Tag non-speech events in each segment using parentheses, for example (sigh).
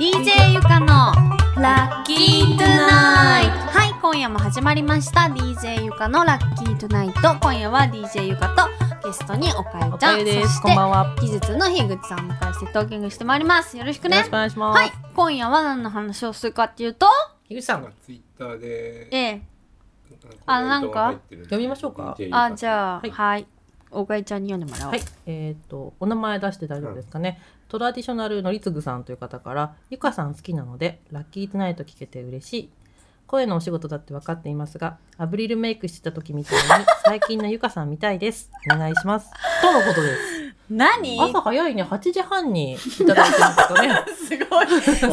DJ ゆかのラッキートゥナイト。はい今夜も始まりました。DJ ゆかのラッキートゥナイト。今夜は DJ ゆかとゲストにおかゆちゃん。おかゆです。そしてこんばんは。技術の樋口さんをお迎えしてトーキングしてまいります。よろしくね。よろしくお願いします。はい今夜は何の話をするかっていうと？樋口さん、ツイッターでええ。あなんか？読みましょうか。あじゃあはい。はいおかゆちゃんに読んでもらおうはい、えっ、と、お名前出して大丈夫ですかね。トラディショナルのりつぐさんという方から、ゆかさん好きなので、ラッキートゥナイト聞けて嬉しい。声のお仕事だって分かっていますが、アブリルメイクしてた時みたいに、最近のゆかさんみたいです。お願いします。とのことです。何？朝早いね、8時半にいただいてますかね。(laughs) すごい。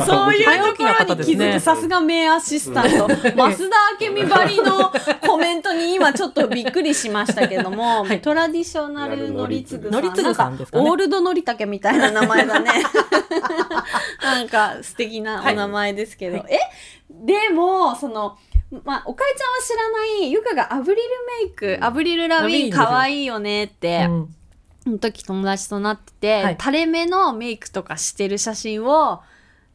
そういうところに気づく、さすが名アシスタント。増田明美ばりのコメントに今ちょっとびっくりしましたけども、(laughs) トラディショナルのりつぐさん。のりつぐさんですかね。オールドのりたけみたいな名前だね。(laughs) なんか素敵なお名前ですけど。え？でも、その、まあ、おかえちゃんは知らない、ゆかがアブリルメイク、アブリルラビーン可愛いよねって、うん。その時友達となってて、はい。垂れ目のメイクとかしてる写真を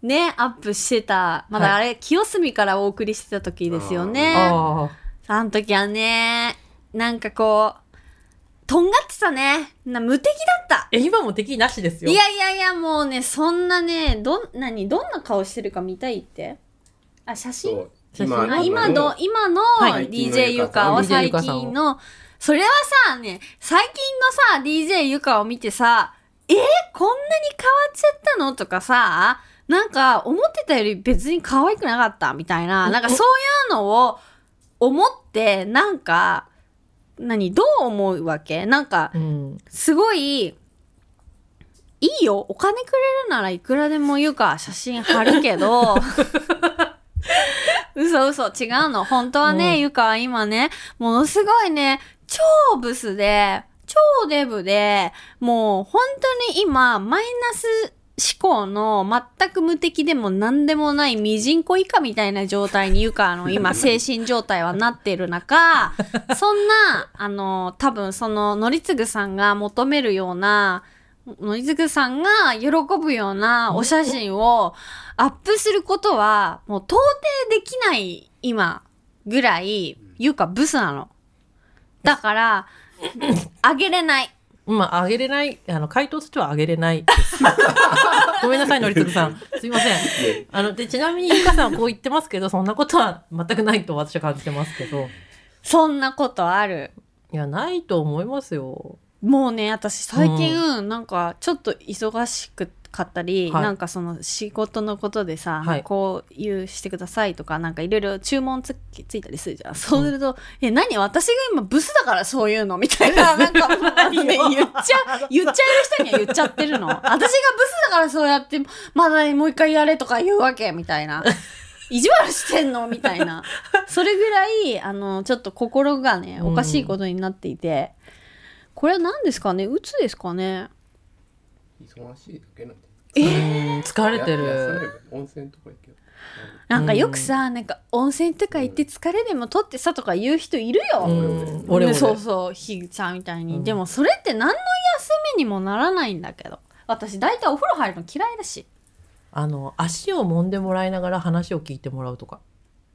ね、アップしてた。まだあれ、清澄からお送りしてた時ですよね。ああの時はね、なんかこう、とんがってたね。な無敵だった。え、今も敵なしですよ。いやいやいや、もうね、そんなね、どん、何、どんな顔してるか見たいって。あ、写真？写真あ今の、今のはい。DJ ゆかは DJ 最ゆかさんを。近の、それはさ、ね、最近のさ、DJ ゆかを見てさ、え？ーこんなに変わっちゃったの？とかさ、なんか思ってたより別に可愛くなかった？みたいな、なんかそういうのを思って、なんか、何、どう思うわけ？なんかう、ん。すごい、いいよ。お金くれるならいくらでも言うか、写真貼るけど、(laughs) 嘘嘘、違うの。本当はね、うんゆかは今ね、ものすごいね、超ブスで、超デブで、もう本当に今、マイナス思考の全く無敵でも何でもないミジンコ以下みたいな状態にゆかの今 (laughs) 精神状態はなってる中、そんな、あの、多分その、のりつぐさんが求めるような、のりつぐさんが喜ぶようなお写真をアップすることは、もう到底できない今ぐらい、ゆかブスなの。だから、あげれない。まあ、あげれない、あの、回答としてはあげれない。ごめんなさい、のりつぐさん。すいません。あの、で、ちなみにゆかさんはこう言ってますけど、そんなことは全くないと私は感じてますけど。そんなことある。いや、ないと思いますよ。もうね、私最近、なんかちょっと忙しくかったり、はい。なんかその仕事のことでさ、はい。こういうしてくださいとか、なんかいろいろ注文つついたりするじゃん。そうすると、え、何？私が今ブスだからそういうの？みたいな、なんかもう、(laughs) ね、言っちゃう、言っちゃえる人には言っちゃってるの？(laughs) 私がブスだからそうやって、まだもう一回やれとか言うわけみたいな。(laughs) 意地悪してんの？みたいな。それぐらい、あの、ちょっと心がね、おかしいことになっていて、これは何ですかね？鬱ですかね？忙しいだけなんでうん疲れてる。ば温泉とか行けばなんかよくさ、なんか温泉とか行って疲れでも取ってさとか言う人いるよ。うん、俺俺。そうそう、ひぐちゃんみたいに。うんでもそれって何の休みにもならないんだけど。私大体お風呂入るの嫌いだし。あの、足を揉んでもらいながら話を聞いてもらうとか。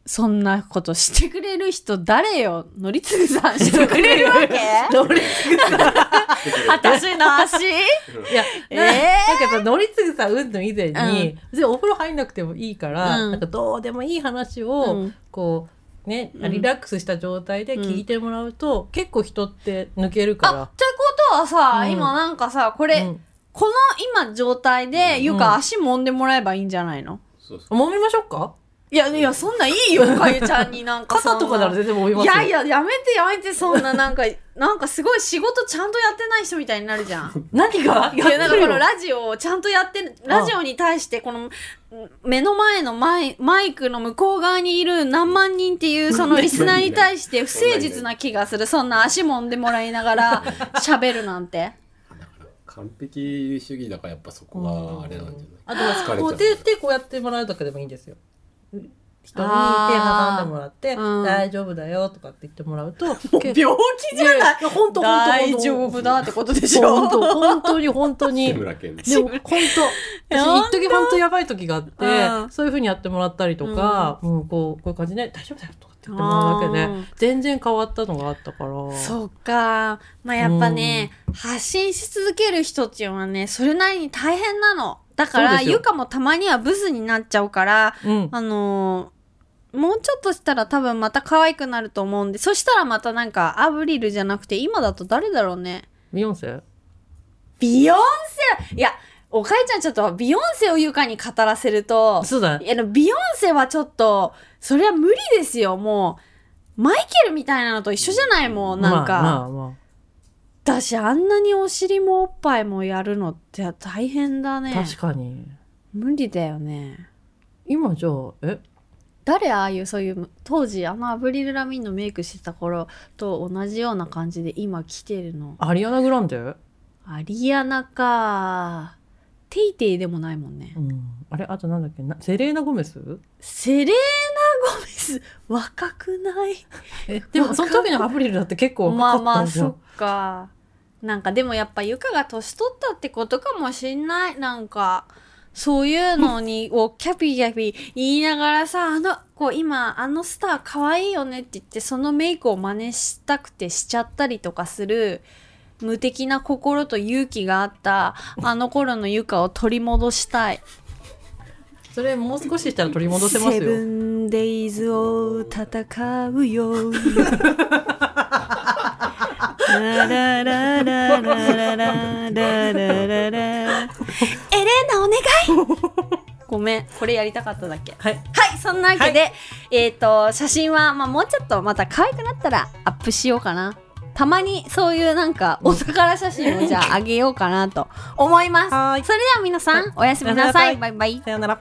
そんなことしてくれる人誰よ？のりつぐさんしてくれるわけ？(laughs) のりつぐさん。私の足？(laughs) いや、えー？ななんかさ、のりつぐさうんぬん以前に、うん。別にお風呂入んなくてもいいから、うん。なんかどうでもいい話を、うん。こう、ね、うん。リラックスした状態で聞いてもらうと、結構人って抜けるかあ、ってことはさ、うん。今なんかさ、こら。れ、うん。この今状態で、うん。ゆか足揉んでもらえばいいんじゃないの？そうそう揉みましょうか？いや、いや、そんなんいいよ、かゆちゃんになんかそんな。肩とかなら全然揉みますよ。いやいや、やめてやめて、そんななんか、なんかすごい仕事ちゃんとやってない人みたいになるじゃん。(laughs) 何が？いや、なんかこのラジオをちゃんとやってる、ラジオに対して、この、目の前のマイマイクの向こう側にいる何万人っていうそのリスナーに対して不誠実な気がする。そんな足揉んでもらいながら喋るなんて。完璧主義だからやっぱそこがあれなんじゃない？あとは、こう手、手こうやってもらうだけでもいいんですよ。人に手挟んでもらって、うん。大丈夫だよとかって言ってもらうと、(laughs) 病気じゃない。本当本当大丈夫だってことでしょ。本当本当に本当に。でも本当。(laughs) や私一時本当。やばい時があって、うん。そういう風にやってもらったりとか、うん。こうこういう感じで大丈夫だよと。かってもらうだけで全然変わったのがあったから。そうか。まあやっぱね、発信し続ける人っていうのはね、それなりに大変なの。だから、ゆかもたまにはブスになっちゃうから、うん。あのーもうちょっとしたら多分また可愛くなると思うんで、そしたらまたなんかアブリルじゃなくて、今だと誰だろうね。ビヨンセ？ビヨンセ？いや、おかえちゃんちょっとビヨンセをゆかに語らせると、そうだいや、ビヨンセはちょっと、それは無理ですよ、もう。マイケルみたいなのと一緒じゃないもん、なんか。まあまあまだし、あんなにお尻もおっぱいもやるのって大変だあ、ね。確かに無理だよね。今じゃあえ？誰ああいうそういう当時あのアブリル・ラミンのメイクしてた頃と同じような感じで今来てるのアリアナ・グランデアリアナかテイテイでもないもんね。うん。あれあとなんだっけ？なセレーナ・ゴメス？セレーナ・ゴメス？若くない？(laughs) えでもその時のアプリルだって結構まあ若かったんですよ、まあそっか。なんかでもやっぱゆかが年取ったってことかもしんない。なんかそういうのにをキャピキャピ言いながらさあのこう今あのスター可愛いよねって言ってそのメイクを真似したくてしちゃったりとかする無敵な心と勇気があったあの頃のゆかを取り戻したい。(laughs) それもう少ししたら取り戻せますセブよンデイズを戦うよ。ララララララララララエレナお願いごめん、これやりたかっただけ。はいはい、そんなわけで、えっ、と、写真は、まあ、もうちょっとまた可愛くなったらアップしようかな。たまにそういうなんかお宝写真をじゃああげようかなと思います。それでは皆さん、おやすみなさい。バイバイ。さよなら